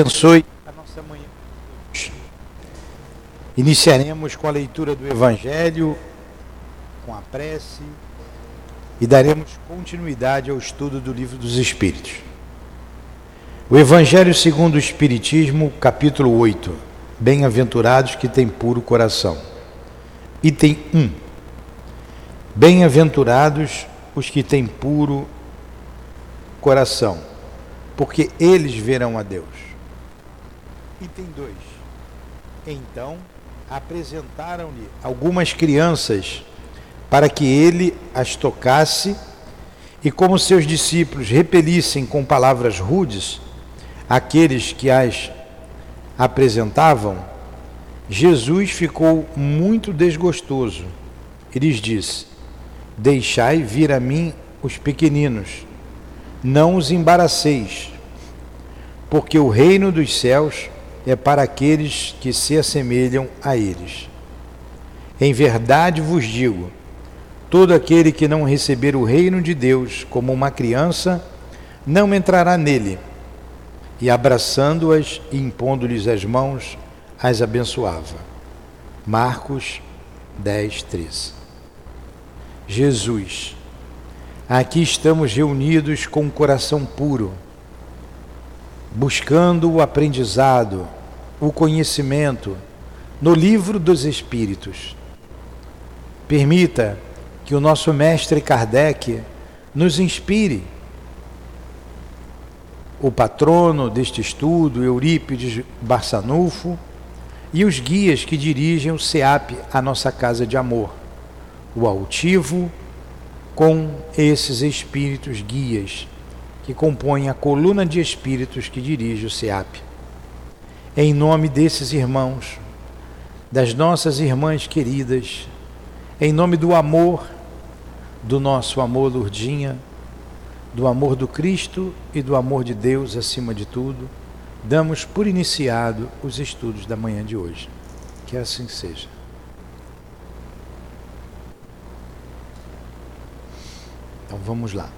abençoe a nossa manhã. Iniciaremos com a leitura do Evangelho, com a prece e daremos continuidade ao estudo do Livro dos Espíritos. O Evangelho segundo o Espiritismo, capítulo 8. Bem-aventurados que têm puro coração. Item 1. Bem-aventurados os que têm puro coração, porque eles verão a Deus. Item 2. Então apresentaram-lhe algumas crianças para que ele as tocasse, e como seus discípulos repelissem com palavras rudes aqueles que as apresentavam, Jesus ficou muito desgostoso e lhes disse: Deixai vir a mim os pequeninos, não os embaraceis, porque o reino dos céus é para aqueles que se assemelham a eles. Em verdade vos digo: todo aquele que não receber o reino de Deus como uma criança, não entrará nele. E abraçando-as e impondo-lhes as mãos, as abençoava. Marcos 10, 13. Jesus, aqui estamos reunidos com um coração puro buscando o aprendizado, o conhecimento no livro dos Espíritos. Permita que o nosso mestre Kardec nos inspire. O patrono deste estudo, Eurípides Barçanufo, e os guias que dirigem o SEAP, a nossa casa de amor, o altivo, com esses espíritos guias que compõem a coluna de espíritos que dirige o SEAP. Em nome desses irmãos, das nossas irmãs queridas, em nome do amor, do nosso amor, Lourdinha, do amor do Cristo e do amor de Deus acima de tudo, damos por iniciado os estudos da manhã de hoje. Que assim seja. Então vamos lá.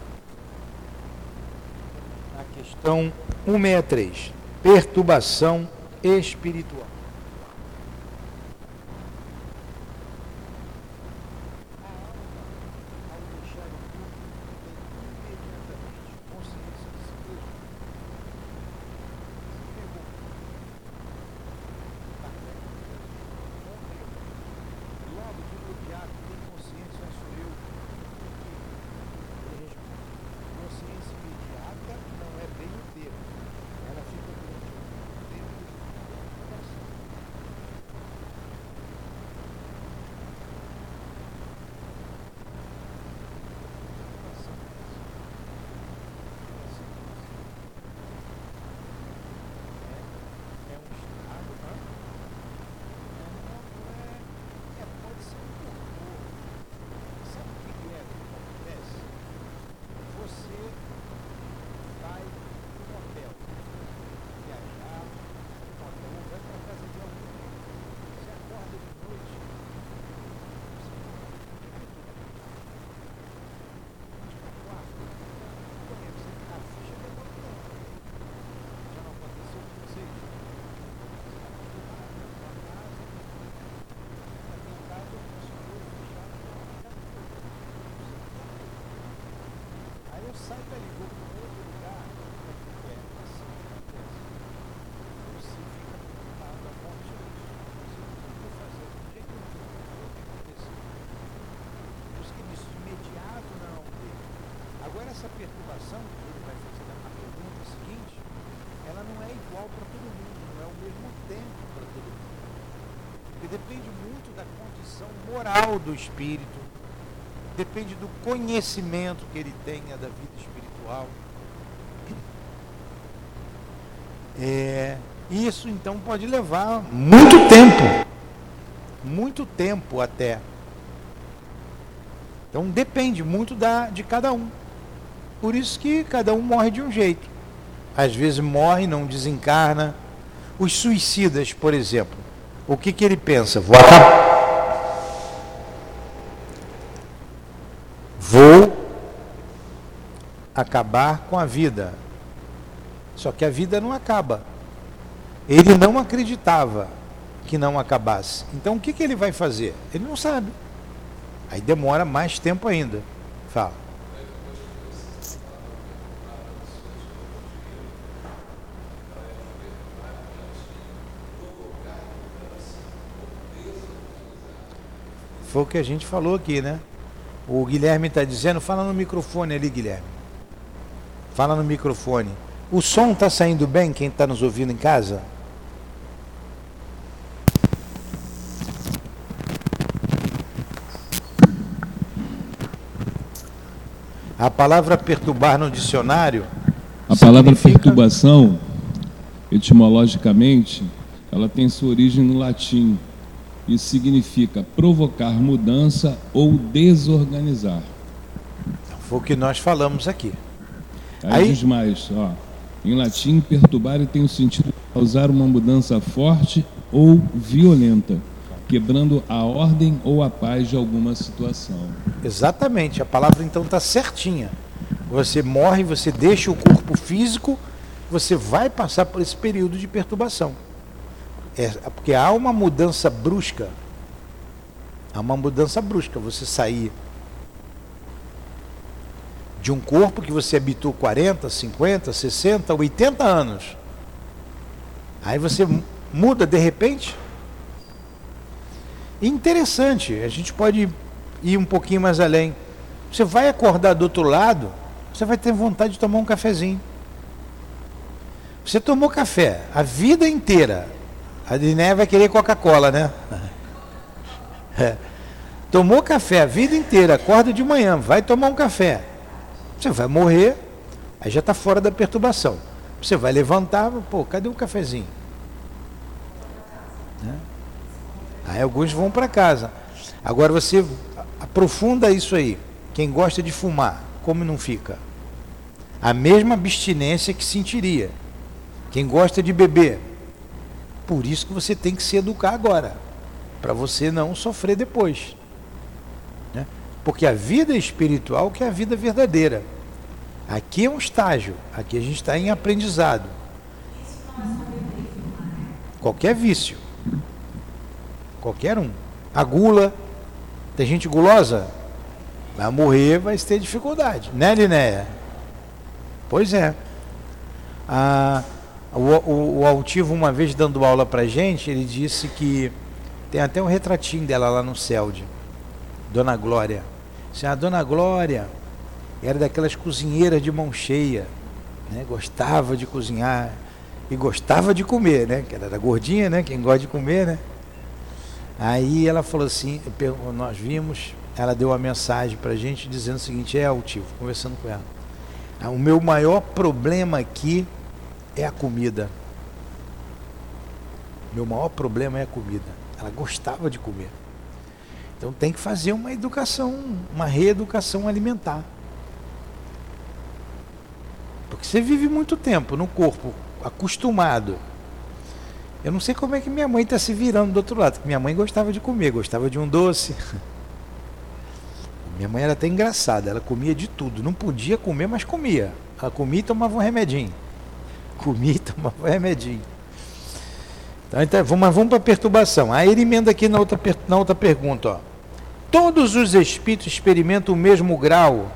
Questão 163. Perturbação espiritual. Moral do espírito, depende do conhecimento que ele tenha da vida espiritual. É, isso então pode levar muito tempo, muito tempo até. Então depende muito da, de cada um. Por isso que cada um morre de um jeito. Às vezes morre, não desencarna. Os suicidas, por exemplo, o que, que ele pensa? Vou acabar. Vou acabar com a vida. Só que a vida não acaba. Ele não acreditava que não acabasse. Então o que, que ele vai fazer? Ele não sabe. Aí demora mais tempo ainda. Fala. Foi o que a gente falou aqui, né? O Guilherme está dizendo, fala no microfone ali, Guilherme. Fala no microfone. O som está saindo bem, quem está nos ouvindo em casa? A palavra perturbar no dicionário. A palavra perturbação, etimologicamente, ela tem sua origem no latim e significa provocar mudança ou desorganizar. Foi o que nós falamos aqui. Aí, Aí diz mais, ó. Em latim, perturbar tem o sentido de causar uma mudança forte ou violenta quebrando a ordem ou a paz de alguma situação. Exatamente, a palavra então está certinha. Você morre, você deixa o corpo físico, você vai passar por esse período de perturbação. É, porque há uma mudança brusca. Há uma mudança brusca. Você sair de um corpo que você habitou 40, 50, 60, 80 anos. Aí você muda de repente interessante, a gente pode ir um pouquinho mais além. Você vai acordar do outro lado, você vai ter vontade de tomar um cafezinho. Você tomou café a vida inteira. A Diné vai querer Coca-Cola, né? É. Tomou café a vida inteira, acorda de manhã, vai tomar um café. Você vai morrer, aí já está fora da perturbação. Você vai levantar, pô, cadê o cafezinho? Né? Aí alguns vão para casa. Agora você aprofunda isso aí. Quem gosta de fumar, como não fica? A mesma abstinência que sentiria. Quem gosta de beber. Por isso que você tem que se educar agora. Para você não sofrer depois. Porque a vida espiritual que é a vida verdadeira. Aqui é um estágio. Aqui a gente está em aprendizado. Qualquer vício. Qualquer um. A gula. Tem gente gulosa? Vai morrer, vai ter dificuldade. Né, Linéia? Pois é. Ah, o, o, o, Altivo, uma vez dando aula pra gente, ele disse que tem até um retratinho dela lá no CELD. Dona Glória. A Dona Glória era daquelas cozinheiras de mão cheia. Né? Gostava de cozinhar e gostava de comer, né? Que era gordinha, né? Quem gosta de comer, né? Aí ela falou assim, nós vimos, ela deu uma mensagem para a gente dizendo o seguinte, é altivo, conversando com ela. Ah, o meu maior problema aqui é a comida. Meu maior problema é a comida. Ela gostava de comer. Então tem que fazer uma educação, uma reeducação alimentar. Porque você vive muito tempo no corpo acostumado eu não sei como é que minha mãe está se virando do outro lado, minha mãe gostava de comer, gostava de um doce. Minha mãe era até engraçada, ela comia de tudo. Não podia comer, mas comia. Ela comia e tomava um remedinho. Comia e tomava um remedinho. Então, então vamos, vamos para a perturbação. Aí ele emenda aqui na outra, na outra pergunta. Ó. Todos os espíritos experimentam o mesmo grau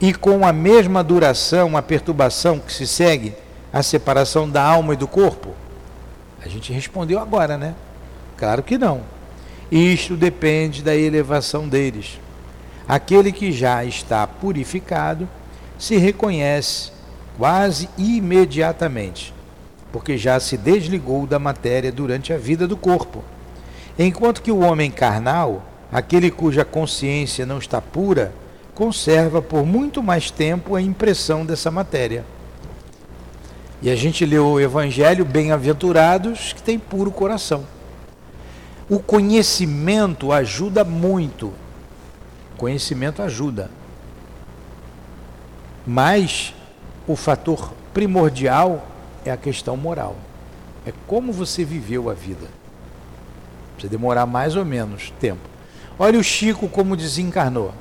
e com a mesma duração a perturbação que se segue a separação da alma e do corpo? A gente respondeu agora, né? Claro que não. Isto depende da elevação deles. Aquele que já está purificado se reconhece quase imediatamente, porque já se desligou da matéria durante a vida do corpo. Enquanto que o homem carnal, aquele cuja consciência não está pura, conserva por muito mais tempo a impressão dessa matéria. E a gente leu o Evangelho, bem-aventurados que têm puro coração. O conhecimento ajuda muito. O conhecimento ajuda. Mas o fator primordial é a questão moral. É como você viveu a vida. Precisa demorar mais ou menos tempo. Olha o Chico como desencarnou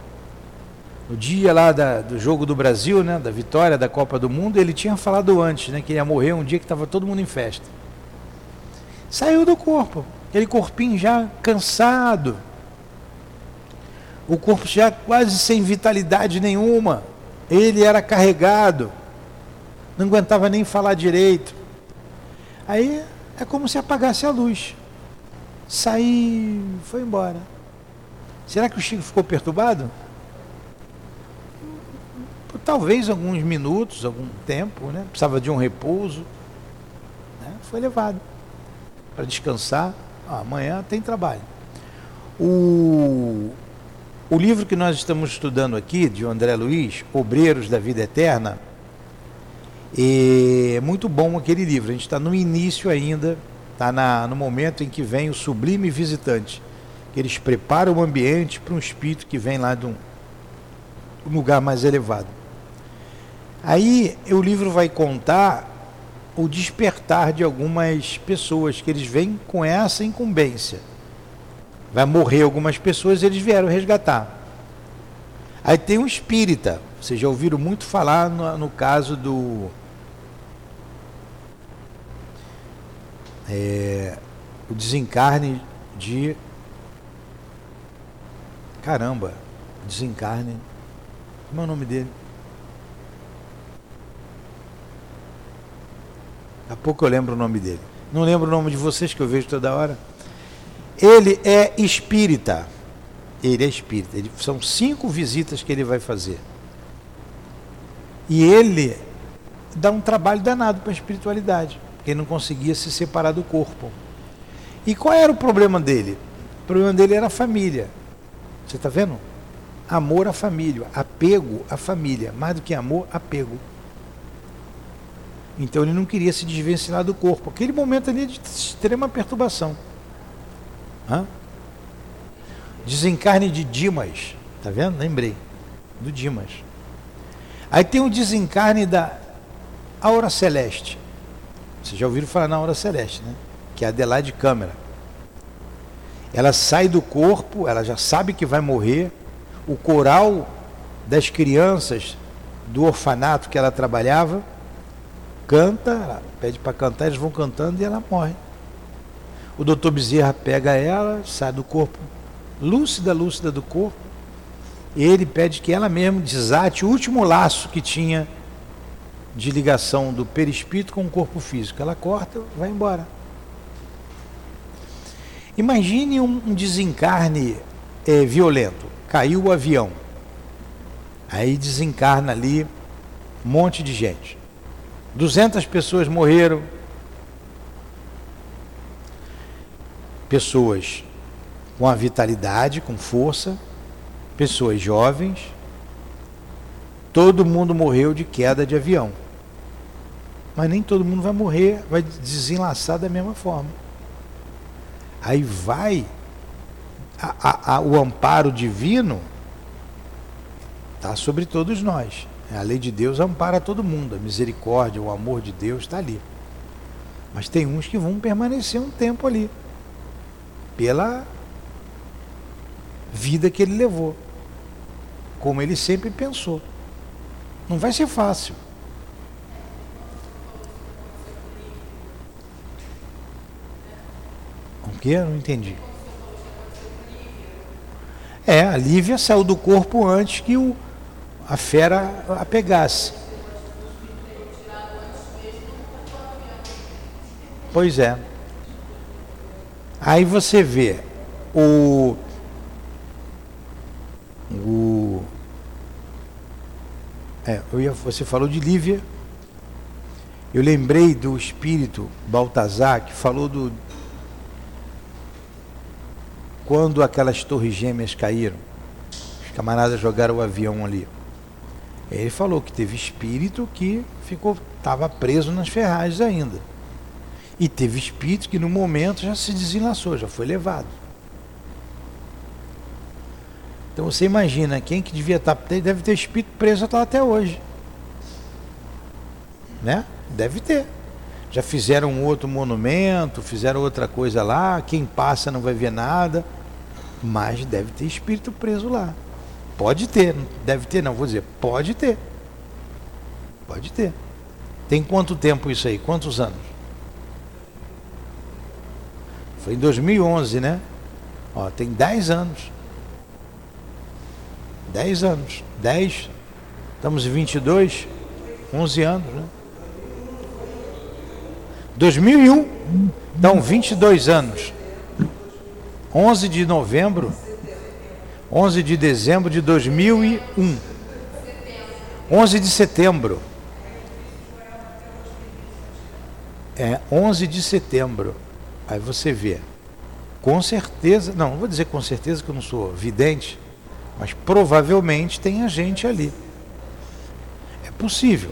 no dia lá da, do jogo do Brasil, né, da vitória da Copa do Mundo, ele tinha falado antes, né, que ia morrer um dia que estava todo mundo em festa. Saiu do corpo, aquele corpinho já cansado, o corpo já quase sem vitalidade nenhuma. Ele era carregado, não aguentava nem falar direito. Aí é como se apagasse a luz. Saiu, foi embora. Será que o Chico ficou perturbado? Por talvez alguns minutos, algum tempo, né? Precisava de um repouso. Né? Foi levado para descansar. Ah, amanhã tem trabalho. O, o livro que nós estamos estudando aqui, de André Luiz, Obreiros da Vida Eterna, é muito bom aquele livro. A gente está no início ainda, está no momento em que vem o sublime visitante. Que eles preparam o ambiente para um espírito que vem lá de um lugar mais elevado. Aí o livro vai contar o despertar de algumas pessoas que eles vêm com essa incumbência. Vai morrer algumas pessoas, eles vieram resgatar. Aí tem um espírita, vocês já ouviram muito falar no, no caso do é, o desencarne de. Caramba, desencarne. Como é o nome dele? A pouco eu lembro o nome dele. Não lembro o nome de vocês que eu vejo toda hora. Ele é espírita. Ele é espírita. Ele, são cinco visitas que ele vai fazer. E ele dá um trabalho danado para a espiritualidade ele não conseguia se separar do corpo. E qual era o problema dele? O problema dele era a família. Você está vendo? Amor à família, apego à família, mais do que amor, apego. Então ele não queria se desvencilhar do corpo. Aquele momento ali de extrema perturbação. Hã? Desencarne de Dimas. Tá vendo? Lembrei. Do Dimas. Aí tem o desencarne da Aura Celeste. Vocês já ouviram falar na hora celeste, né? Que é a Adelaide Câmara. Ela sai do corpo, ela já sabe que vai morrer. O coral das crianças do orfanato que ela trabalhava canta, ela pede para cantar, eles vão cantando e ela morre. O doutor Bezerra pega ela, sai do corpo, lúcida, lúcida do corpo, ele pede que ela mesma desate o último laço que tinha de ligação do perispírito com o corpo físico. Ela corta, vai embora. Imagine um, desencarne é, violento. Caiu o avião. Aí desencarna ali um monte de gente. 200 pessoas morreram. Pessoas com a vitalidade, com força, pessoas jovens. Todo mundo morreu de queda de avião. Mas nem todo mundo vai morrer, vai desenlaçar da mesma forma. Aí vai a, a, a, o amparo divino está sobre todos nós. A lei de Deus ampara todo mundo, a misericórdia, o amor de Deus está ali. Mas tem uns que vão permanecer um tempo ali, pela vida que ele levou, como ele sempre pensou. Não vai ser fácil. Quê? Não entendi. É, a Lívia saiu do corpo antes que o, a fera a pegasse. Pois é. Aí você vê o o é, eu ia, você falou de Lívia. Eu lembrei do espírito Baltazar que falou do, quando aquelas torres gêmeas caíram, os camaradas jogaram o avião ali. Ele falou que teve espírito que ficou estava preso nas ferragens ainda. E teve espírito que no momento já se desenlaçou, já foi levado. Então você imagina, quem que devia estar, tá, deve ter espírito preso até hoje. Né? Deve ter. Já fizeram outro monumento, fizeram outra coisa lá, quem passa não vai ver nada, mas deve ter espírito preso lá. Pode ter, deve ter, não, vou dizer, pode ter. Pode ter. Tem quanto tempo isso aí? Quantos anos? Foi em 2011, né? Ó, tem 10 anos. 10 anos. 10. Estamos em 22. 11 anos, né? 2001. Então, 22 anos. 11 de novembro. 11 de dezembro de 2001. 11 de setembro. É 11 de setembro. Aí você vê. Com certeza, não, não vou dizer com certeza que eu não sou vidente, mas provavelmente tem a gente ali. É possível.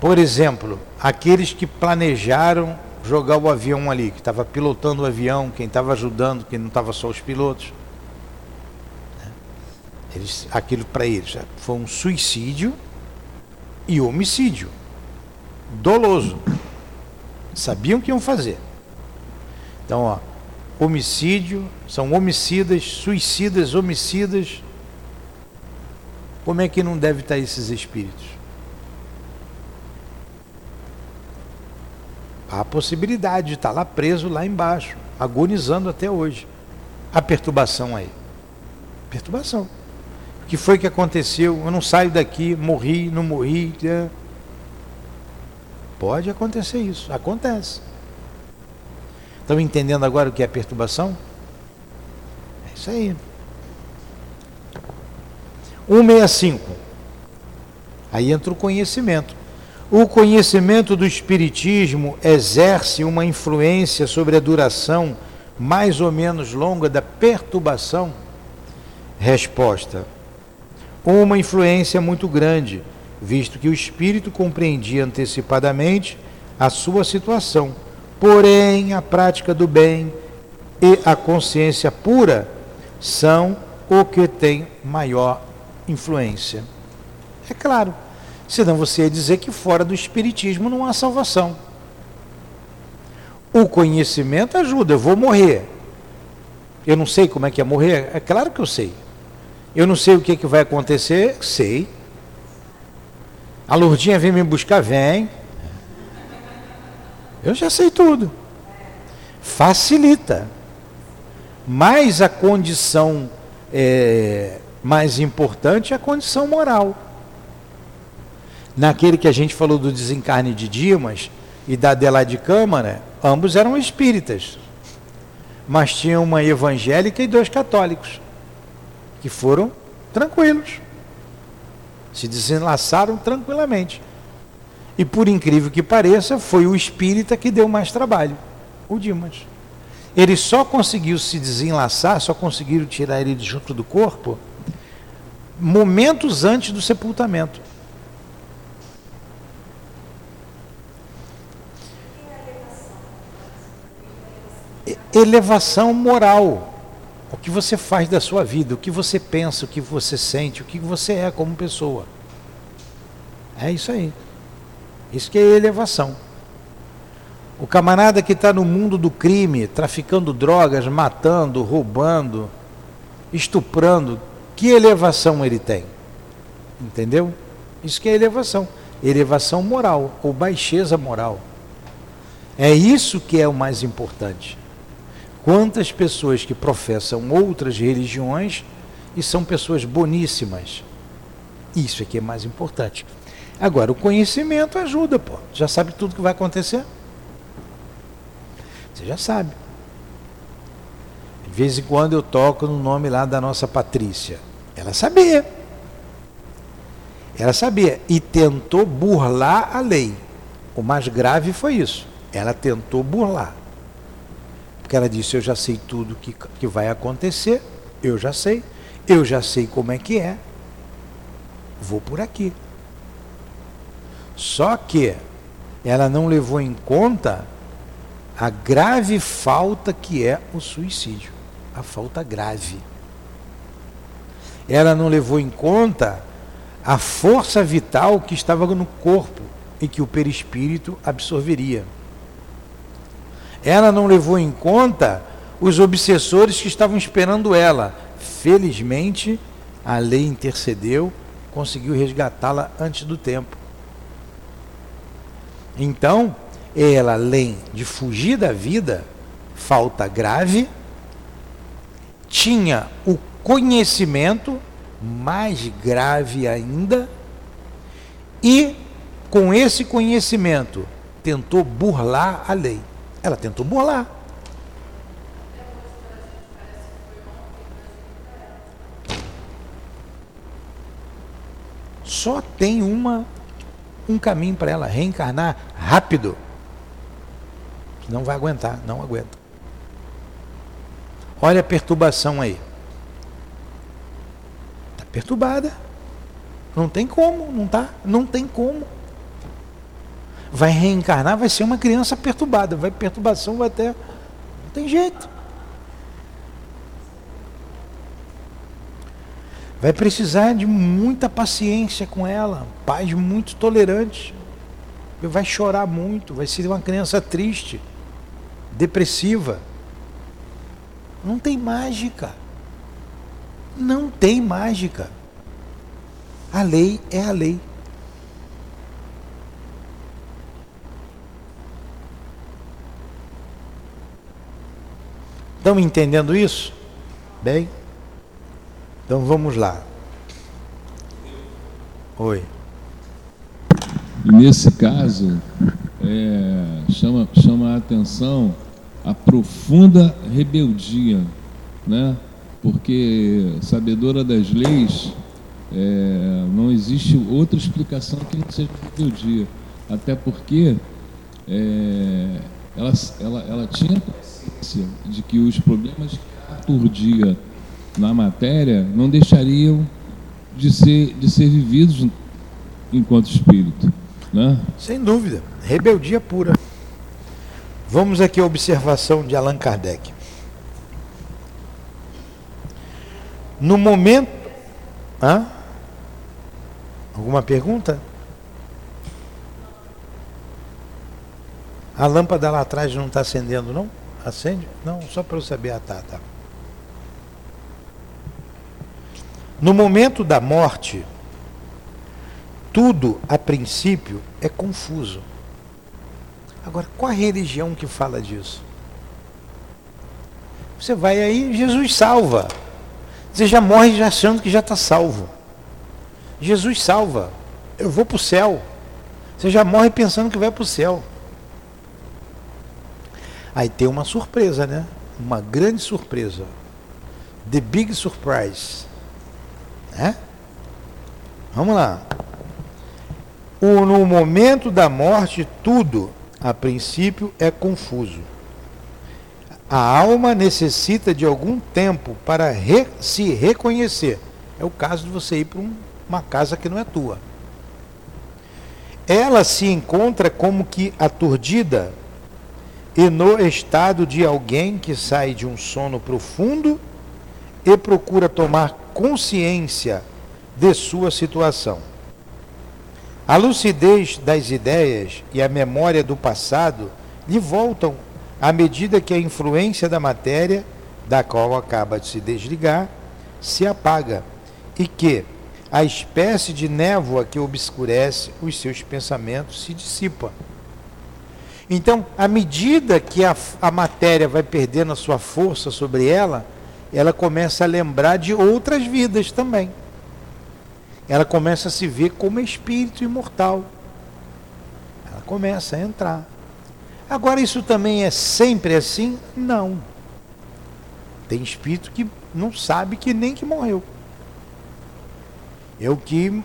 Por exemplo, aqueles que planejaram jogar o avião ali, que estava pilotando o avião, quem estava ajudando, quem não estava só os pilotos. Né? Eles, aquilo para eles foi um suicídio e homicídio doloso. Sabiam o que iam fazer. Então, ó, homicídio, são homicidas, suicidas, homicidas. Como é que não deve estar esses espíritos? Há a possibilidade de estar lá preso lá embaixo, agonizando até hoje. A perturbação aí. Perturbação. O que foi que aconteceu? Eu não saio daqui, morri, não morri. É. Pode acontecer isso. Acontece. Estão entendendo agora o que é perturbação? É isso aí. 165. Aí entra o conhecimento. O conhecimento do Espiritismo exerce uma influência sobre a duração mais ou menos longa da perturbação? Resposta: Uma influência muito grande, visto que o espírito compreendia antecipadamente a sua situação. Porém, a prática do bem e a consciência pura são o que tem maior influência. É claro Senão você ia dizer que fora do Espiritismo não há salvação. O conhecimento ajuda, eu vou morrer. Eu não sei como é que é morrer? É claro que eu sei. Eu não sei o que, é que vai acontecer? Sei. A Lourdinha vem me buscar? Vem. Eu já sei tudo. Facilita. Mas a condição é, mais importante é a condição moral. Naquele que a gente falou do desencarne de Dimas e da Adelaide Câmara, ambos eram espíritas. Mas tinha uma evangélica e dois católicos, que foram tranquilos. Se desenlaçaram tranquilamente. E por incrível que pareça, foi o espírita que deu mais trabalho, o Dimas. Ele só conseguiu se desenlaçar, só conseguiram tirar ele junto do corpo momentos antes do sepultamento. Elevação moral. O que você faz da sua vida, o que você pensa, o que você sente, o que você é como pessoa. É isso aí. Isso que é elevação. O camarada que está no mundo do crime, traficando drogas, matando, roubando, estuprando, que elevação ele tem? Entendeu? Isso que é elevação. Elevação moral ou baixeza moral. É isso que é o mais importante. Quantas pessoas que professam outras religiões e são pessoas boníssimas. Isso aqui é mais importante. Agora, o conhecimento ajuda, pô. Já sabe tudo que vai acontecer? Você já sabe. De vez em quando eu toco no nome lá da nossa Patrícia. Ela sabia. Ela sabia. E tentou burlar a lei. O mais grave foi isso. Ela tentou burlar. Porque ela disse: Eu já sei tudo que, que vai acontecer, eu já sei, eu já sei como é que é, vou por aqui. Só que ela não levou em conta a grave falta que é o suicídio, a falta grave. Ela não levou em conta a força vital que estava no corpo e que o perispírito absorveria ela não levou em conta os obsessores que estavam esperando ela. Felizmente, a lei intercedeu, conseguiu resgatá-la antes do tempo. Então, ela, além de fugir da vida, falta grave, tinha o conhecimento, mais grave ainda, e com esse conhecimento tentou burlar a lei. Ela tentou burlar. Só tem uma um caminho para ela reencarnar rápido. Não vai aguentar, não aguenta. Olha a perturbação aí. Está perturbada. Não tem como, não tá? Não tem como. Vai reencarnar, vai ser uma criança perturbada. Vai perturbação, vai ter. Não tem jeito. Vai precisar de muita paciência com ela, pais muito tolerantes. Vai chorar muito, vai ser uma criança triste, depressiva. Não tem mágica. Não tem mágica. A lei é a lei. Estão entendendo isso? Bem? Então vamos lá. Oi. Nesse caso, é, chama, chama a atenção a profunda rebeldia, né? porque sabedora das leis, é, não existe outra explicação que não seja rebeldia. Até porque é, ela, ela, ela tinha de que os problemas que aturdia na matéria não deixariam de ser, de ser vividos enquanto espírito. Né? Sem dúvida. Rebeldia pura. Vamos aqui à observação de Allan Kardec. No momento. Hã? Alguma pergunta? A lâmpada lá atrás não está acendendo, não? Acende? Não, só para eu saber. Ah, tá, tá. No momento da morte, tudo a princípio é confuso. Agora, qual a religião que fala disso? Você vai aí, Jesus salva. Você já morre já achando que já está salvo. Jesus salva. Eu vou para o céu. Você já morre pensando que vai para o céu. Aí tem uma surpresa, né? Uma grande surpresa. The big surprise. É? Vamos lá. O, no momento da morte, tudo, a princípio, é confuso. A alma necessita de algum tempo para re, se reconhecer. É o caso de você ir para um, uma casa que não é tua. Ela se encontra como que aturdida e no estado de alguém que sai de um sono profundo e procura tomar consciência de sua situação. A lucidez das ideias e a memória do passado lhe voltam à medida que a influência da matéria, da qual acaba de se desligar, se apaga e que a espécie de névoa que obscurece os seus pensamentos se dissipa. Então, à medida que a, a matéria vai perdendo a sua força sobre ela, ela começa a lembrar de outras vidas também. Ela começa a se ver como espírito imortal. Ela começa a entrar. Agora, isso também é sempre assim? Não. Tem espírito que não sabe que nem que morreu. É o que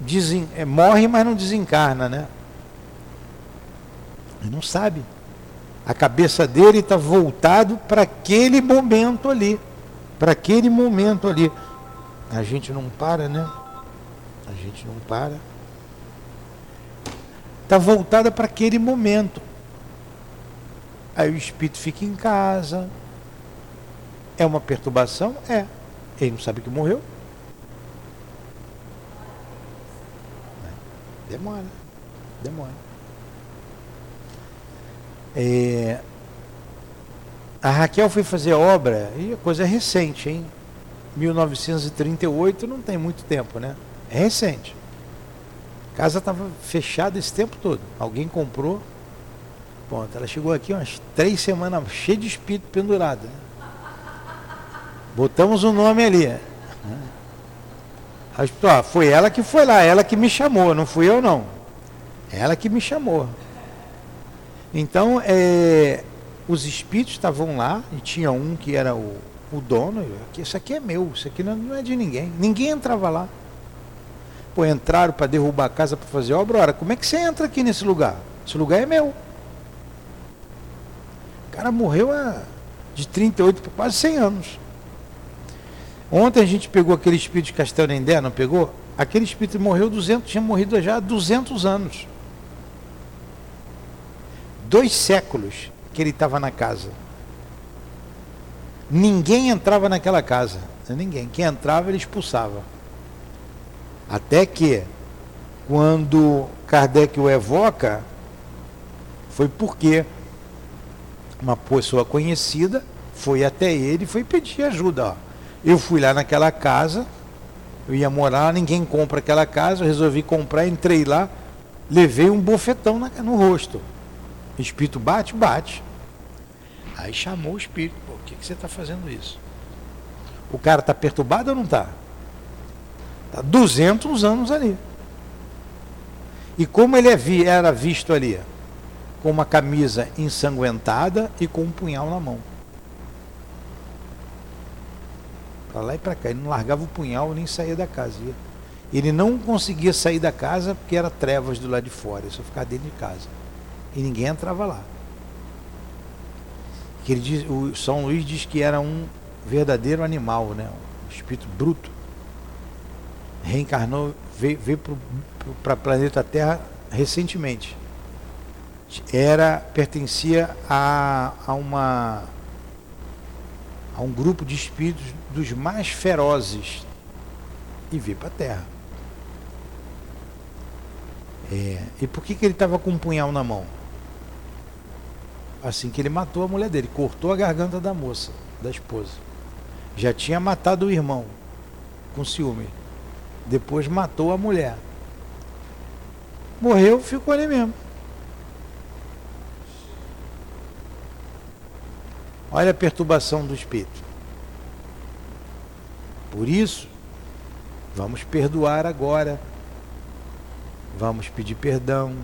desen... é, morre, mas não desencarna, né? Ele não sabe. A cabeça dele está voltado para aquele momento ali. Para aquele momento ali. A gente não para, né? A gente não para. Está voltada para aquele momento. Aí o espírito fica em casa. É uma perturbação? É. Ele não sabe que morreu. Demora. Demora. É, a Raquel foi fazer obra, e a coisa é recente, hein? 1938 não tem muito tempo, né? É recente. A casa estava fechada esse tempo todo. Alguém comprou. Ponto. Ela chegou aqui umas três semanas cheia de espírito pendurado. Né? Botamos o nome ali. Ó, foi ela que foi lá, ela que me chamou, não fui eu não. Ela que me chamou. Então, é, os espíritos estavam lá, e tinha um que era o, o dono, isso aqui é meu, isso aqui não é de ninguém. Ninguém entrava lá. Pô, entraram para derrubar a casa para fazer obra, ora, como é que você entra aqui nesse lugar? Esse lugar é meu. O cara morreu há de 38 para quase 100 anos. Ontem a gente pegou aquele espírito de Castelo Nendé, não pegou? Aquele espírito morreu 200, tinha morrido já há 200 anos. Dois séculos que ele estava na casa. Ninguém entrava naquela casa. Ninguém. Quem entrava, ele expulsava. Até que, quando Kardec o evoca, foi porque uma pessoa conhecida foi até ele e foi pedir ajuda. Ó. Eu fui lá naquela casa, eu ia morar, ninguém compra aquela casa, eu resolvi comprar, entrei lá, levei um bofetão no rosto. O espírito bate, bate. Aí chamou o espírito, por que, que você está fazendo isso? O cara está perturbado ou não está? Está 200 anos ali. E como ele é era visto ali? Com uma camisa ensanguentada e com um punhal na mão. Para lá e para cá. Ele não largava o punhal nem saía da casa. Ele não conseguia sair da casa porque era trevas do lado de fora. Só ficava dentro de casa. E ninguém entrava lá. Que ele diz, o São Luís diz que era um verdadeiro animal, né? um espírito bruto. Reencarnou, veio, veio para o planeta Terra recentemente. Era, pertencia a, a uma a um grupo de espíritos dos mais ferozes e veio para a terra. É, e por que, que ele estava com um punhal na mão? Assim que ele matou a mulher dele, cortou a garganta da moça, da esposa. Já tinha matado o irmão com ciúme. Depois matou a mulher. Morreu, ficou ali mesmo. Olha a perturbação do espírito. Por isso, vamos perdoar agora. Vamos pedir perdão.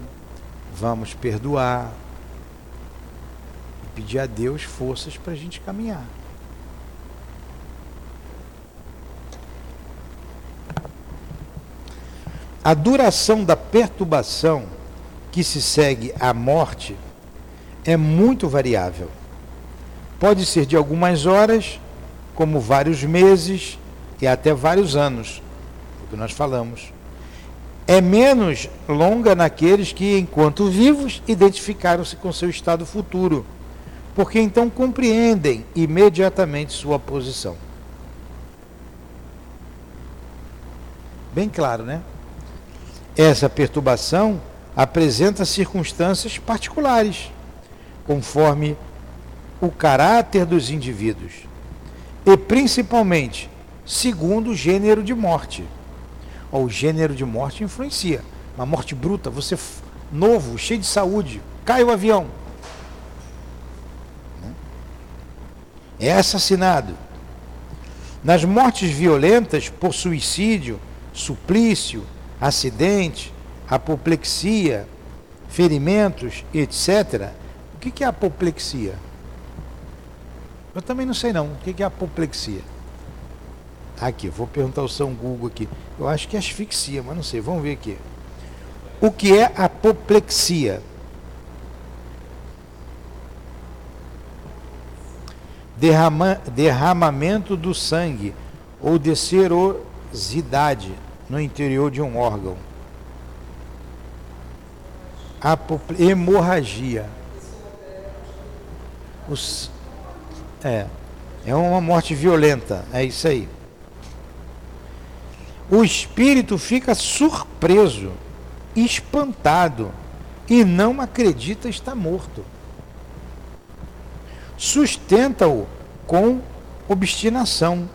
Vamos perdoar. Pedir a Deus forças para a gente caminhar. A duração da perturbação que se segue à morte é muito variável. Pode ser de algumas horas, como vários meses e até vários anos, o que nós falamos. É menos longa naqueles que, enquanto vivos, identificaram-se com seu estado futuro, porque então compreendem imediatamente sua posição. Bem claro, né? Essa perturbação apresenta circunstâncias particulares, conforme o caráter dos indivíduos e principalmente segundo o gênero de morte. O gênero de morte influencia. Uma morte bruta, você novo, cheio de saúde, cai o avião. É assassinado. Nas mortes violentas por suicídio, suplício, acidente, apoplexia, ferimentos, etc. O que é apoplexia? Eu também não sei não. O que é apoplexia? Aqui, vou perguntar ao São Google aqui. Eu acho que é asfixia, mas não sei. Vamos ver aqui. O que é apoplexia? Derrama, derramamento do sangue ou de serosidade no interior de um órgão. Hemorragia. Os, é. É uma morte violenta, é isso aí. O espírito fica surpreso, espantado e não acredita estar morto. Sustenta-o com obstinação.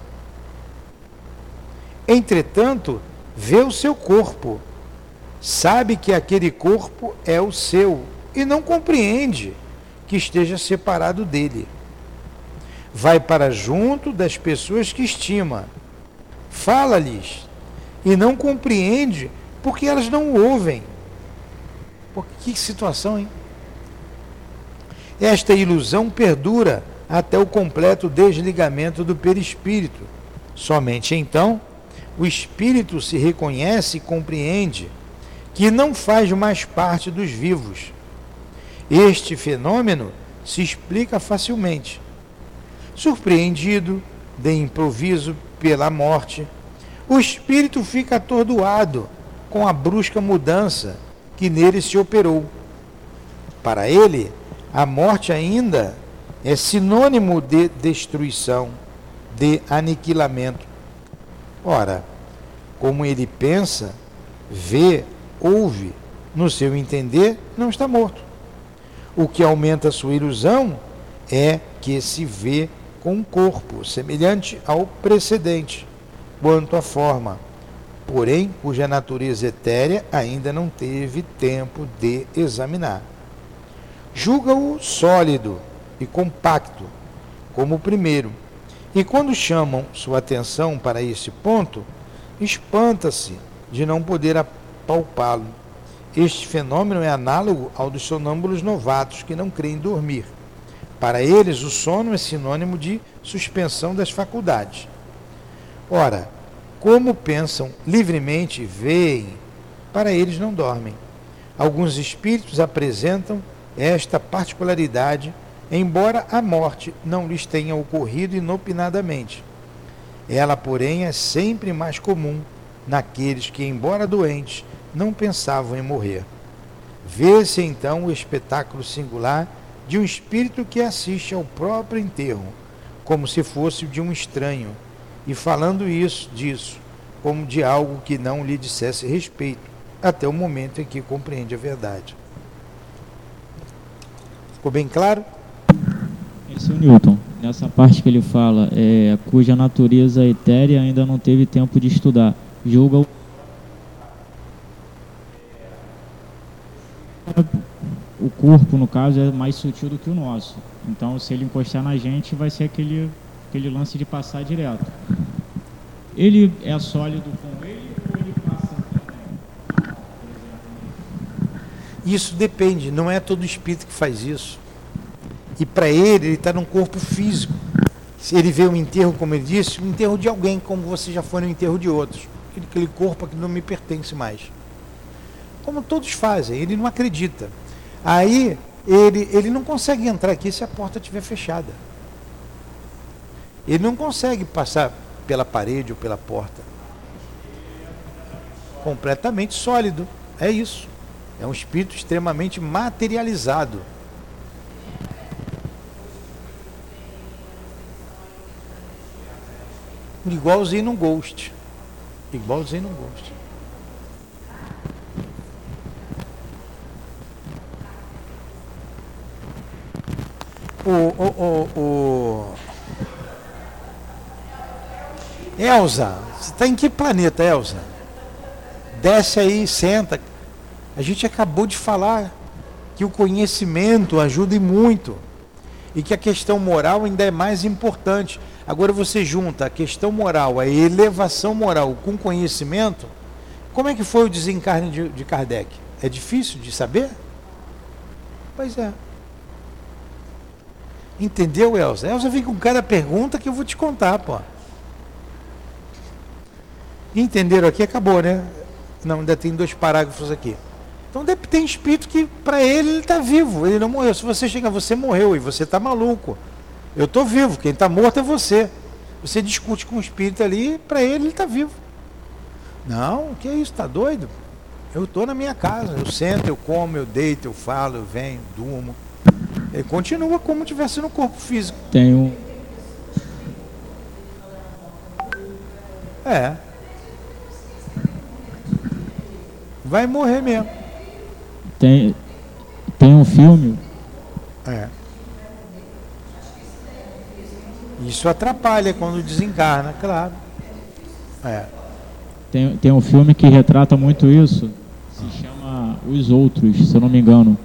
Entretanto, vê o seu corpo, sabe que aquele corpo é o seu e não compreende que esteja separado dele. Vai para junto das pessoas que estima, fala-lhes e não compreende porque elas não o ouvem. Pô, que situação, hein? Esta ilusão perdura até o completo desligamento do perispírito. Somente então o espírito se reconhece e compreende que não faz mais parte dos vivos. Este fenômeno se explica facilmente. Surpreendido de improviso pela morte, o espírito fica atordoado com a brusca mudança que nele se operou. Para ele, a morte ainda é sinônimo de destruição, de aniquilamento. Ora, como ele pensa, vê, ouve, no seu entender, não está morto. O que aumenta sua ilusão é que se vê com um corpo semelhante ao precedente, quanto à forma, porém cuja natureza etérea ainda não teve tempo de examinar. Julga-o sólido e compacto, como o primeiro, e quando chamam sua atenção para esse ponto, espanta-se de não poder apalpá-lo. Este fenômeno é análogo ao dos sonâmbulos novatos que não creem dormir. Para eles, o sono é sinônimo de suspensão das faculdades. Ora, como pensam livremente e veem, para eles não dormem. Alguns espíritos apresentam esta particularidade, embora a morte não lhes tenha ocorrido inopinadamente. Ela, porém, é sempre mais comum naqueles que, embora doentes, não pensavam em morrer. Vê-se então o espetáculo singular de um espírito que assiste ao próprio enterro, como se fosse de um estranho, e falando isso, disso, como de algo que não lhe dissesse respeito, até o momento em que compreende a verdade. Ficou bem claro? Esse é Newton. Nessa parte que ele fala, é, cuja natureza etérea ainda não teve tempo de estudar, julga o o corpo, no caso, é mais sutil do que o nosso. Então, se ele encostar na gente, vai ser aquele, aquele lance de passar direto. Ele é sólido com ele ou ele passa também? Isso depende, não é todo espírito que faz isso. E para ele, ele está num corpo físico. Se ele vê um enterro, como ele disse, um enterro de alguém, como você já foi no enterro de outros. Aquele corpo que não me pertence mais. Como todos fazem, ele não acredita. Aí ele, ele não consegue entrar aqui se a porta estiver fechada. Ele não consegue passar pela parede ou pela porta. Completamente sólido. É isso. É um espírito extremamente materializado. Igualzinho no Ghost. Igualzinho no Ghost. o, o, o, o... Elza, você está em que planeta, Elza? Desce aí, senta. A gente acabou de falar que o conhecimento ajuda e muito. E que a questão moral ainda é mais importante. Agora você junta a questão moral, a elevação moral com conhecimento. Como é que foi o desencarne de, de Kardec? É difícil de saber? Pois é. Entendeu, Elza? Elza vem com cada pergunta que eu vou te contar, pô. Entenderam aqui? Acabou, né? Não, ainda tem dois parágrafos aqui. Então tem espírito que para ele ele está vivo, ele não morreu. Se você chega, você morreu e você está maluco. Eu estou vivo, quem está morto é você. Você discute com o espírito ali, para ele ele está vivo. Não, o que é isso? Está doido? Eu estou na minha casa, eu sento, eu como, eu deito, eu falo, eu venho, durmo. Ele continua como tivesse no corpo físico. Tem um. É. Vai morrer mesmo. Tem, tem um filme. É. Isso atrapalha quando desencarna, claro. É. Tem, tem um filme que retrata muito isso. Se chama Os Outros, se eu não me engano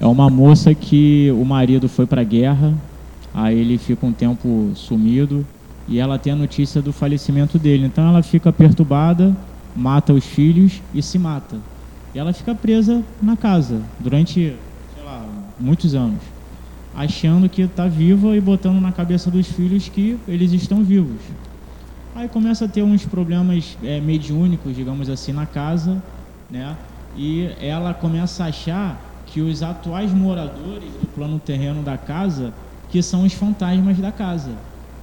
É uma moça que o marido foi para a guerra, aí ele fica um tempo sumido e ela tem a notícia do falecimento dele. Então ela fica perturbada, mata os filhos e se mata. E ela fica presa na casa durante, sei lá, muitos anos, achando que está viva e botando na cabeça dos filhos que eles estão vivos. Aí começa a ter uns problemas é, mediúnicos, digamos assim, na casa, né? E ela começa a achar que os atuais moradores do plano terreno da casa que são os fantasmas da casa.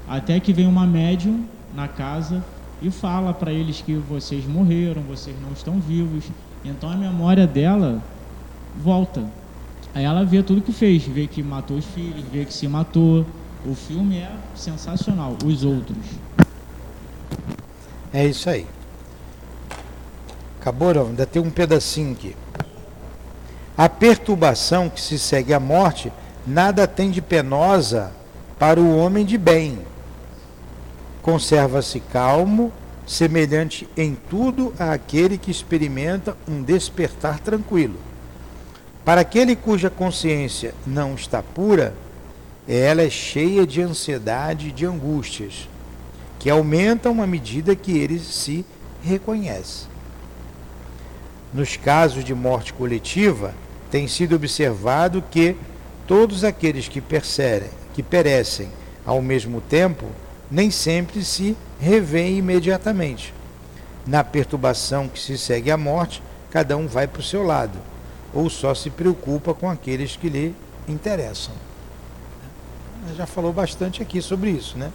Até que vem uma médium na casa e fala para eles que vocês morreram, vocês não estão vivos. Então a memória dela volta. Aí ela vê tudo que fez, vê que matou os filhos, vê que se matou. O filme é sensacional. Os outros. É isso aí. Acabou, não? Ainda tem um pedacinho aqui. A perturbação que se segue à morte nada tem de penosa para o homem de bem. Conserva-se calmo, semelhante em tudo àquele que experimenta um despertar tranquilo. Para aquele cuja consciência não está pura, ela é cheia de ansiedade e de angústias, que aumentam à medida que ele se reconhece. Nos casos de morte coletiva, tem sido observado que todos aqueles que, que perecem ao mesmo tempo nem sempre se revêem imediatamente. Na perturbação que se segue à morte, cada um vai para o seu lado, ou só se preocupa com aqueles que lhe interessam. Já falou bastante aqui sobre isso, né?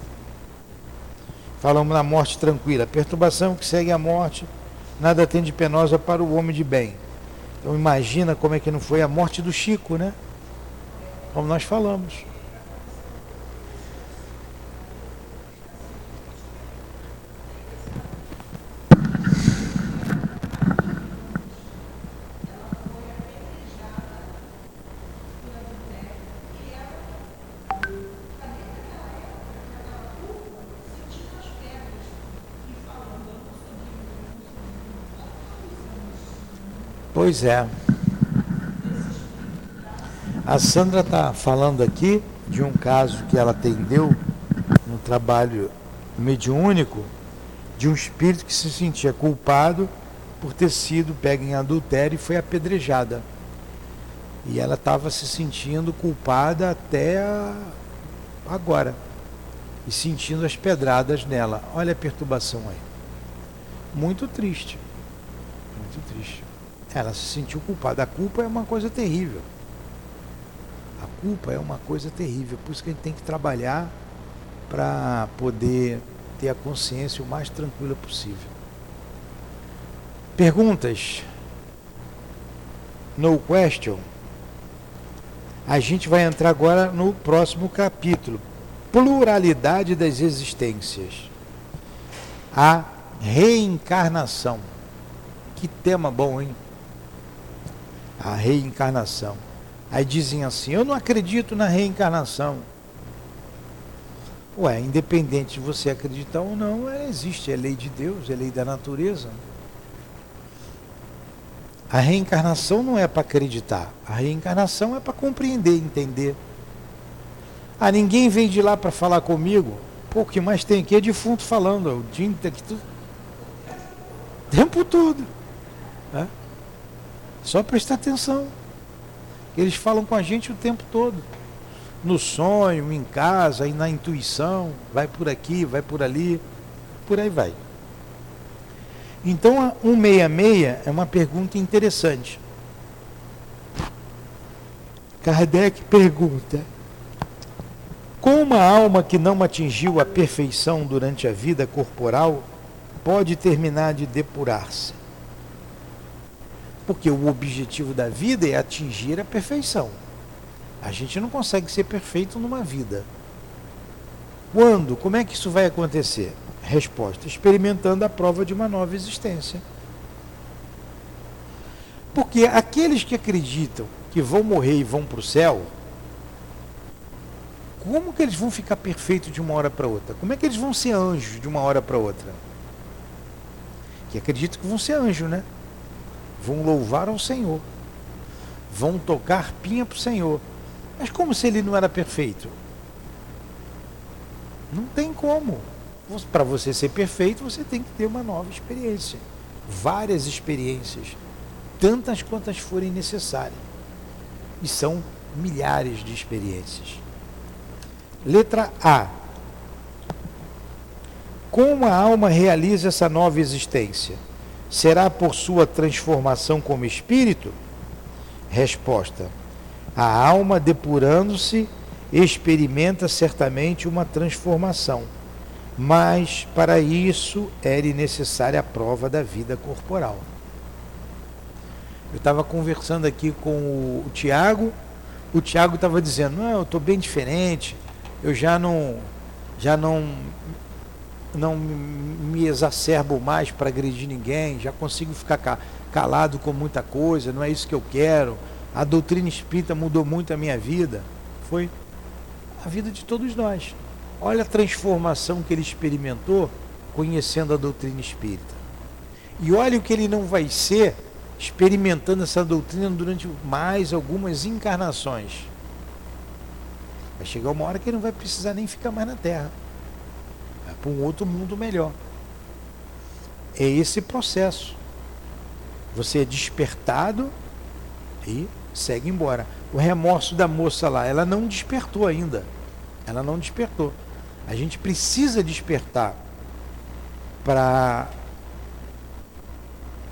Falamos na morte tranquila, perturbação que segue à morte, nada tem de penosa para o homem de bem. Então imagina como é que não foi a morte do Chico, né? Como nós falamos. Pois é. A Sandra está falando aqui de um caso que ela atendeu no trabalho mediúnico de um espírito que se sentia culpado por ter sido pego em adultério e foi apedrejada. E ela estava se sentindo culpada até agora. E sentindo as pedradas nela. Olha a perturbação aí. Muito triste. Ela se sentiu culpada. A culpa é uma coisa terrível. A culpa é uma coisa terrível. Por isso que a gente tem que trabalhar para poder ter a consciência o mais tranquila possível. Perguntas? No question? A gente vai entrar agora no próximo capítulo. Pluralidade das existências. A reencarnação. Que tema bom, hein? A reencarnação. Aí dizem assim: Eu não acredito na reencarnação. Ué, independente de você acreditar ou não, ela existe, é lei de Deus, é lei da natureza. A reencarnação não é para acreditar, a reencarnação é para compreender, entender. Ah, ninguém vem de lá para falar comigo. Pô, o que mais tem aqui é defunto falando, o dia inteiro, tempo todo. Só prestar atenção. Eles falam com a gente o tempo todo. No sonho, em casa, e na intuição, vai por aqui, vai por ali, por aí vai. Então, a 166 é uma pergunta interessante. Kardec pergunta: Como a alma que não atingiu a perfeição durante a vida corporal pode terminar de depurar-se? Porque o objetivo da vida é atingir a perfeição. A gente não consegue ser perfeito numa vida. Quando? Como é que isso vai acontecer? Resposta: experimentando a prova de uma nova existência. Porque aqueles que acreditam que vão morrer e vão para o céu, como que eles vão ficar perfeitos de uma hora para outra? Como é que eles vão ser anjos de uma hora para outra? Que acreditam que vão ser anjos, né? Vão louvar ao Senhor. vão tocar pinha para o Senhor. Mas como se ele não era perfeito? Não tem como. Para você ser perfeito, você tem que ter uma nova experiência. Várias experiências, tantas quantas forem necessárias. E são milhares de experiências. Letra A. Como a alma realiza essa nova existência? Será por sua transformação como espírito? Resposta: A alma depurando-se experimenta certamente uma transformação, mas para isso era necessária a prova da vida corporal. Eu estava conversando aqui com o, o Tiago, o Tiago estava dizendo, não, eu estou bem diferente, eu já não, já não, não me exacerbo mais para agredir ninguém, já consigo ficar calado com muita coisa, não é isso que eu quero. A doutrina espírita mudou muito a minha vida. Foi a vida de todos nós. Olha a transformação que ele experimentou conhecendo a doutrina espírita. E olha o que ele não vai ser experimentando essa doutrina durante mais algumas encarnações. Vai chegar uma hora que ele não vai precisar nem ficar mais na Terra. Para um outro mundo melhor. É esse processo. Você é despertado e segue embora. O remorso da moça lá, ela não despertou ainda. Ela não despertou. A gente precisa despertar para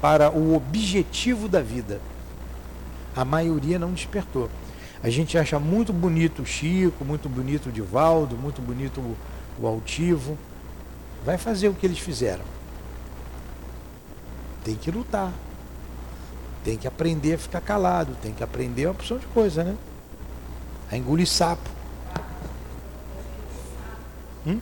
para o objetivo da vida. A maioria não despertou. A gente acha muito bonito o Chico, muito bonito o Divaldo, muito bonito o Altivo. Vai fazer o que eles fizeram. Tem que lutar. Tem que aprender a ficar calado, tem que aprender uma opção de coisa, né? A engolir sapo. Hum?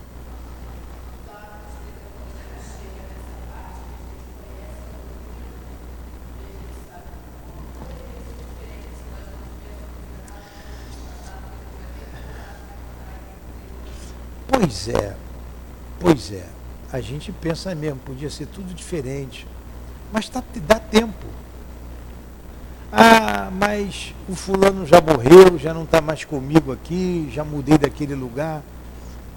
Pois é, pois é. A gente pensa mesmo, podia ser tudo diferente. Mas tá, dá tempo. Ah, mas o fulano já morreu, já não está mais comigo aqui, já mudei daquele lugar.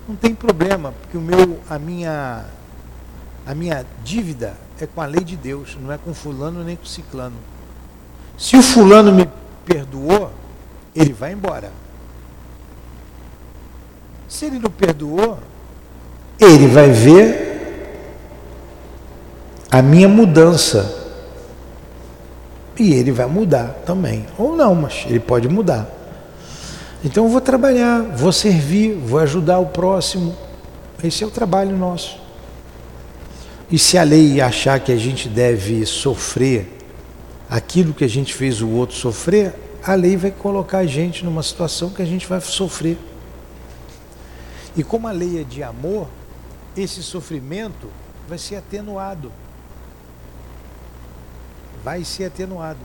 Não tem problema, porque o meu, a minha, a minha dívida é com a lei de Deus, não é com fulano nem com ciclano. Se o fulano me perdoou, ele vai embora. Se ele não perdoou, ele vai ver a minha mudança e ele vai mudar também. Ou não, mas ele pode mudar. Então eu vou trabalhar, vou servir, vou ajudar o próximo. Esse é o trabalho nosso. E se a lei achar que a gente deve sofrer aquilo que a gente fez o outro sofrer, a lei vai colocar a gente numa situação que a gente vai sofrer. E como a lei é de amor, esse sofrimento vai ser atenuado vai ser atenuado.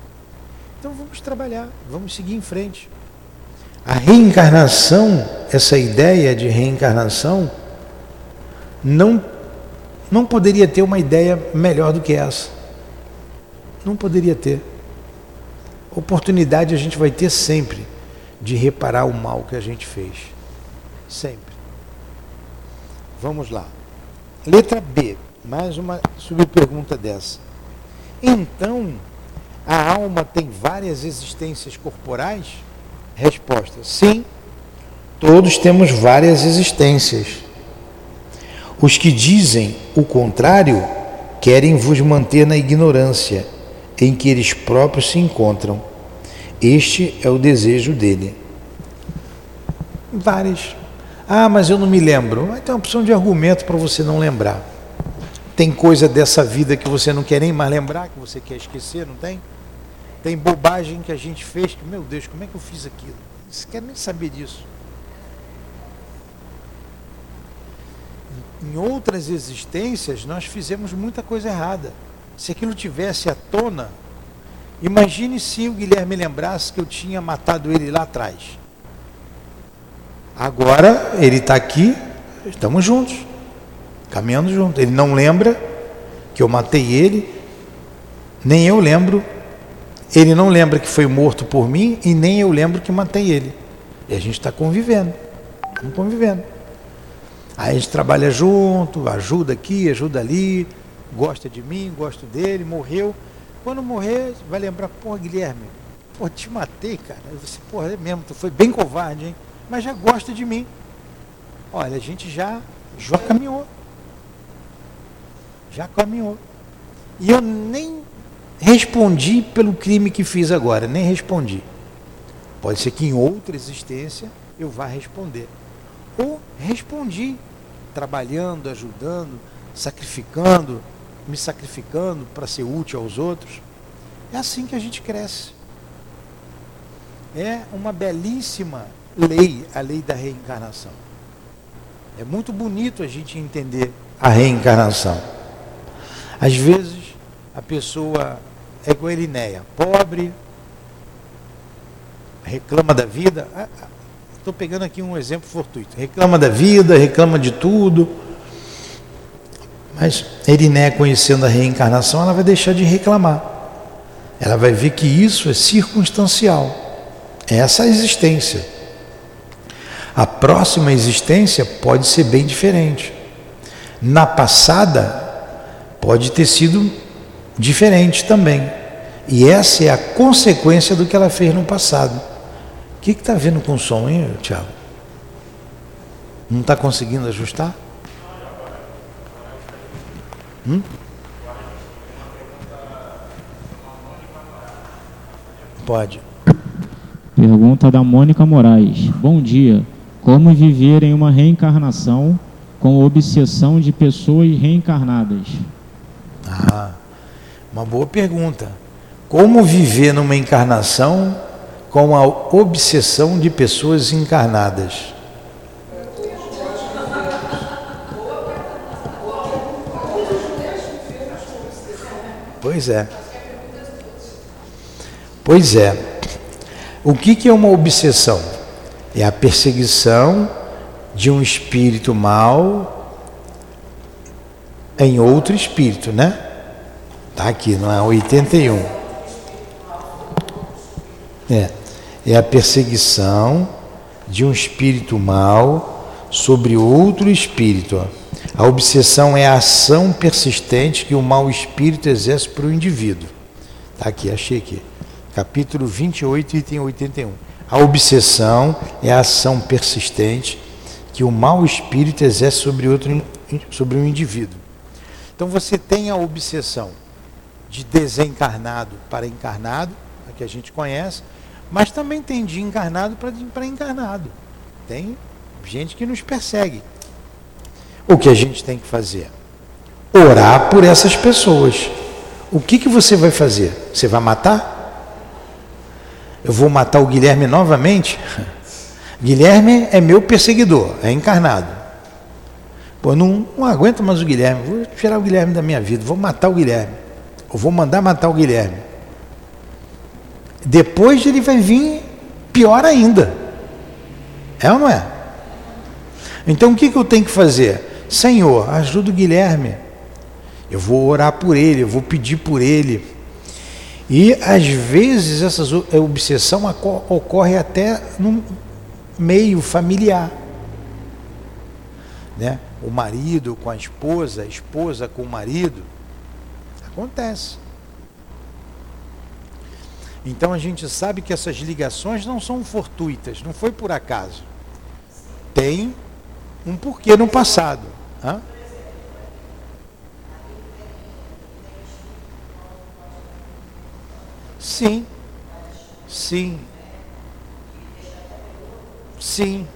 Então vamos trabalhar, vamos seguir em frente. A reencarnação, essa ideia de reencarnação, não, não poderia ter uma ideia melhor do que essa. Não poderia ter. Oportunidade a gente vai ter sempre de reparar o mal que a gente fez. Sempre. Vamos lá. Letra B. Mais uma subpergunta dessa. Então, a alma tem várias existências corporais? Resposta: sim, todos temos várias existências. Os que dizem o contrário querem vos manter na ignorância em que eles próprios se encontram. Este é o desejo dele. Várias. Ah, mas eu não me lembro. Vai ter uma opção de argumento para você não lembrar. Tem coisa dessa vida que você não quer nem mais lembrar, que você quer esquecer, não tem? Tem bobagem que a gente fez, que, meu Deus, como é que eu fiz aquilo? Você quer nem saber disso. Em outras existências, nós fizemos muita coisa errada. Se aquilo tivesse à tona, imagine se o Guilherme lembrasse que eu tinha matado ele lá atrás. Agora ele está aqui, estamos juntos caminhando junto. Ele não lembra que eu matei ele, nem eu lembro Ele não lembra que foi morto por mim e nem eu lembro que matei ele. E a gente está convivendo. Estamos convivendo. Aí a gente trabalha junto, ajuda aqui, ajuda ali, gosta de mim, gosto dele, morreu. Quando morrer, vai lembrar, pô, Guilherme, pô, te matei, cara. Você, porra, é mesmo, tu foi bem covarde, hein? Mas já gosta de mim. Olha, a gente já, já caminhou. Já caminhou. E eu nem respondi pelo crime que fiz agora, nem respondi. Pode ser que em outra existência eu vá responder. Ou respondi, trabalhando, ajudando, sacrificando, me sacrificando para ser útil aos outros. É assim que a gente cresce. É uma belíssima lei, a lei da reencarnação. É muito bonito a gente entender a reencarnação. Às vezes a pessoa é igual a pobre, reclama da vida. Estou ah, ah, pegando aqui um exemplo fortuito. Reclama da vida, reclama de tudo. Mas Elinéia, conhecendo a reencarnação, ela vai deixar de reclamar. Ela vai ver que isso é circunstancial. É essa a existência. A próxima existência pode ser bem diferente. Na passada, pode ter sido diferente também. E essa é a consequência do que ela fez no passado. O que está vendo com o som, hein, Tiago? Não está conseguindo ajustar? Hum? Pode. Pergunta da Mônica Moraes. Bom dia. Como viver em uma reencarnação com obsessão de pessoas reencarnadas? Ah, uma boa pergunta. Como viver numa encarnação com a obsessão de pessoas encarnadas? Pois é. Pois é. O que, que é uma obsessão? É a perseguição de um espírito mal em outro espírito, né? Está aqui, não é 81. É, é a perseguição de um espírito mal sobre outro espírito. A obsessão é a ação persistente que o mau espírito exerce para o indivíduo. Está aqui, achei aqui. Capítulo 28, item 81. A obsessão é a ação persistente que o mau espírito exerce sobre, outro, sobre um indivíduo. Então você tem a obsessão de desencarnado para encarnado, a que a gente conhece, mas também tem de encarnado para encarnado. Tem gente que nos persegue. O que a gente tem que fazer? Orar por essas pessoas. O que, que você vai fazer? Você vai matar? Eu vou matar o Guilherme novamente? Guilherme é meu perseguidor, é encarnado. Pô, não, não aguento mais o Guilherme, vou tirar o Guilherme da minha vida, vou matar o Guilherme. Eu vou mandar matar o Guilherme. Depois ele vai vir pior ainda. É ou não é? Então o que, que eu tenho que fazer? Senhor, ajuda o Guilherme. Eu vou orar por ele, eu vou pedir por ele. E às vezes essa obsessão ocorre até no meio familiar. Né? O marido com a esposa, a esposa com o marido. Acontece. Então a gente sabe que essas ligações não são fortuitas, não foi por acaso. Tem um porquê no passado. Hã? Sim, sim, sim,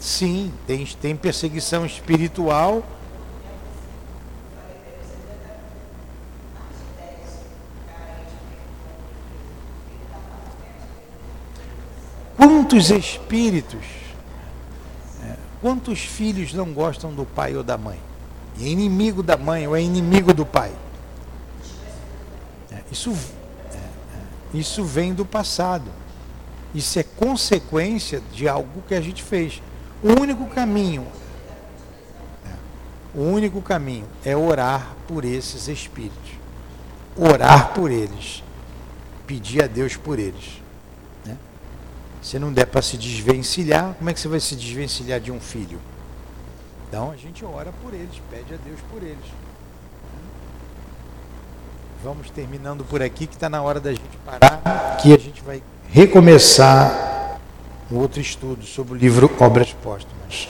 sim. Tem, tem perseguição espiritual. Quantos espíritos Quantos filhos não gostam do pai ou da mãe? é inimigo da mãe ou é inimigo do pai? É, isso, é, é, isso vem do passado. Isso é consequência de algo que a gente fez. O único caminho, o único caminho é orar por esses espíritos. Orar por eles. pedir a Deus por eles. Né? Se não der para se desvencilhar, como é que você vai se desvencilhar de um filho? Então a gente ora por eles, pede a Deus por eles. Vamos terminando por aqui, que está na hora da gente parar, que a gente vai recomeçar um outro estudo sobre o livro Obras Póstumas.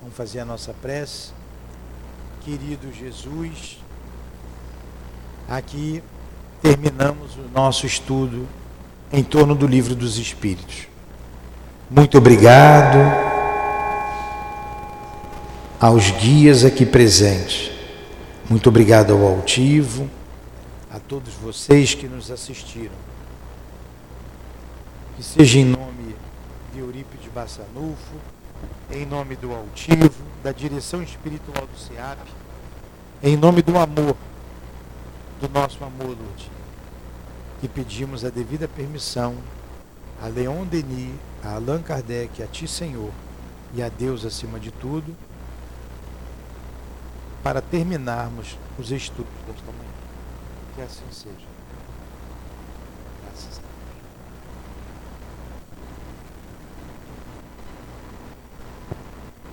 Vamos fazer a nossa prece. Querido Jesus, aqui terminamos o nosso estudo em torno do livro dos Espíritos. Muito obrigado aos guias aqui presentes. Muito obrigado ao Altivo, a todos vocês que nos assistiram. Que seja em nome de Eurípides Bassanufo, em nome do Altivo, da direção espiritual do SEAP, em nome do amor, do nosso amor, Lute, que pedimos a devida permissão a Leon Denis, a Allan Kardec, a Ti, Senhor, e a Deus acima de tudo, para terminarmos os estudos desta manhã. Que assim seja.